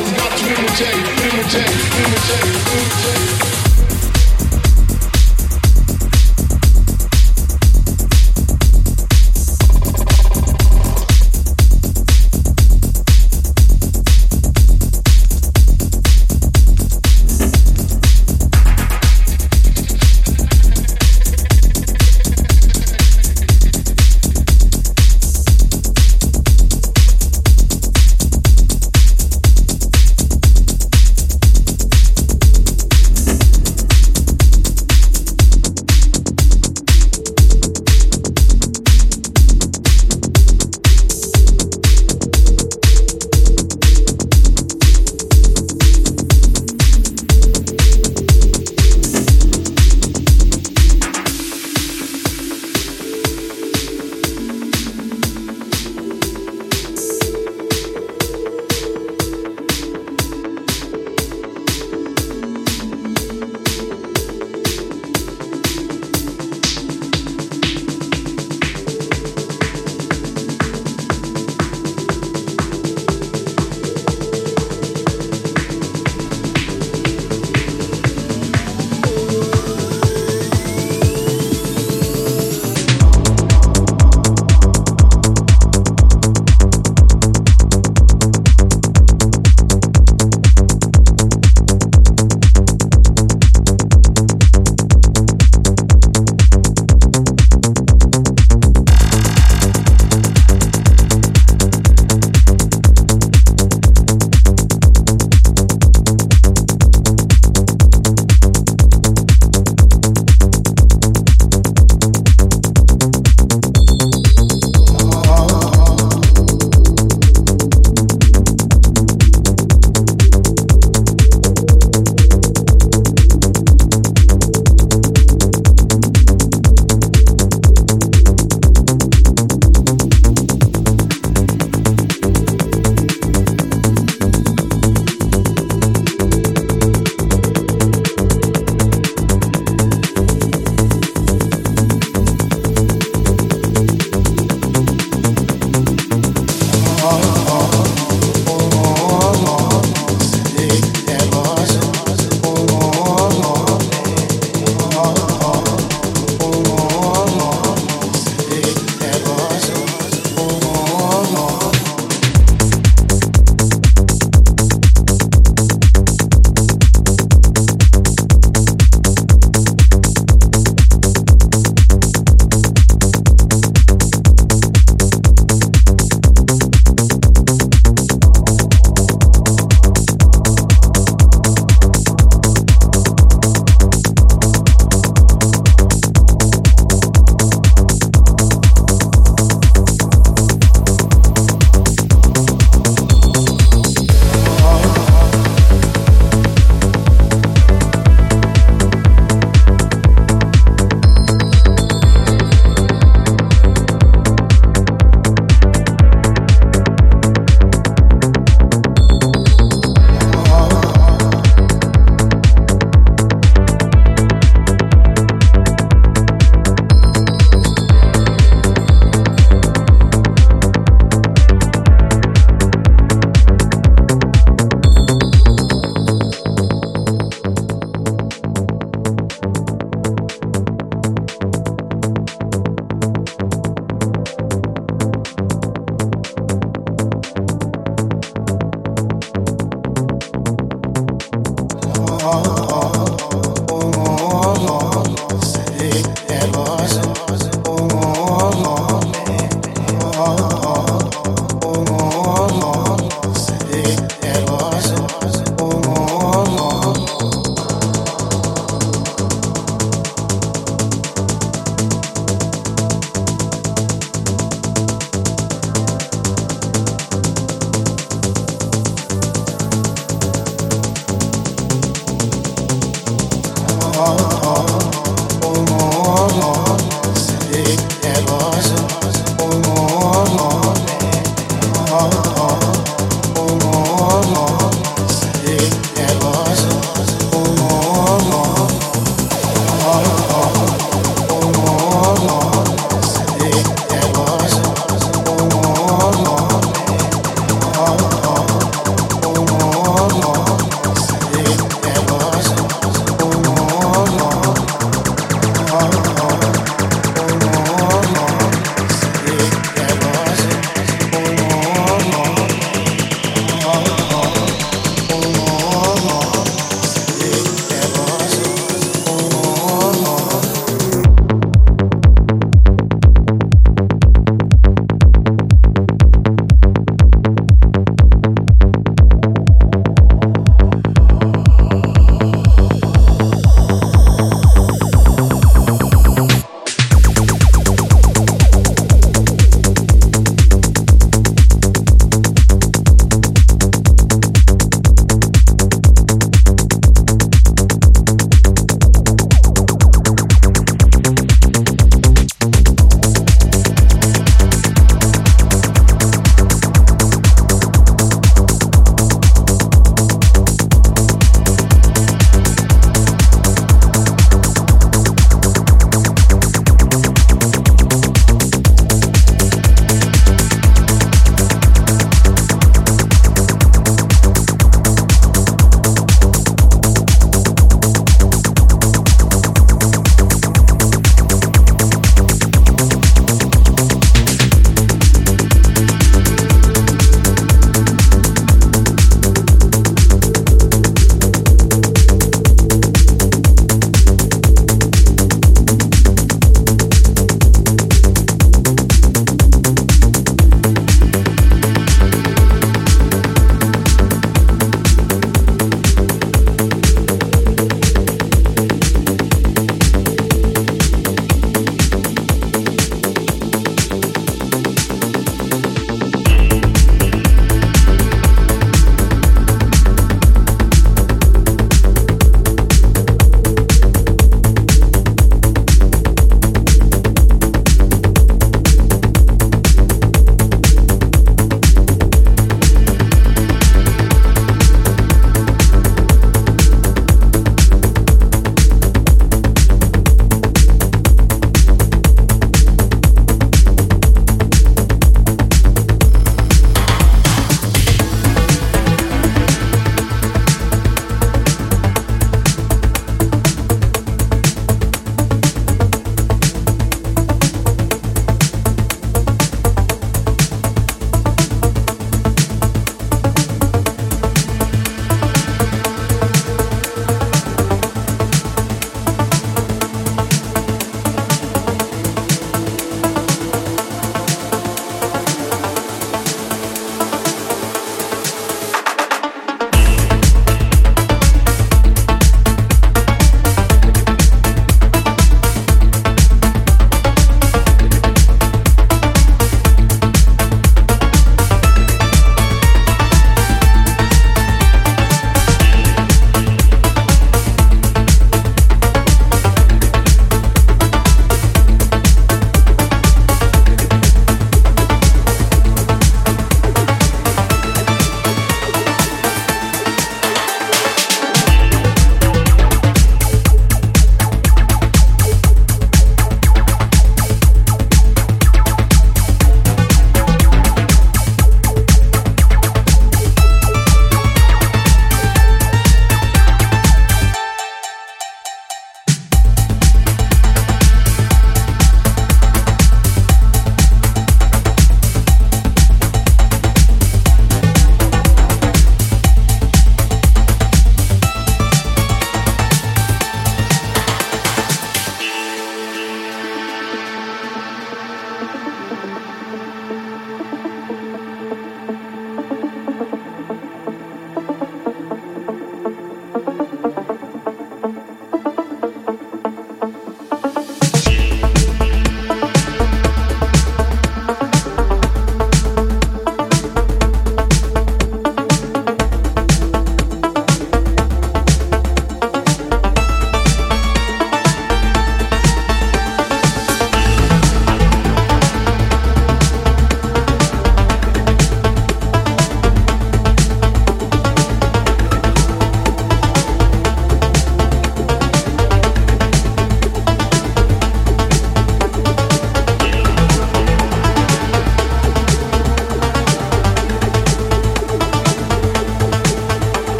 It's imitate, imitate, imitate, imitate.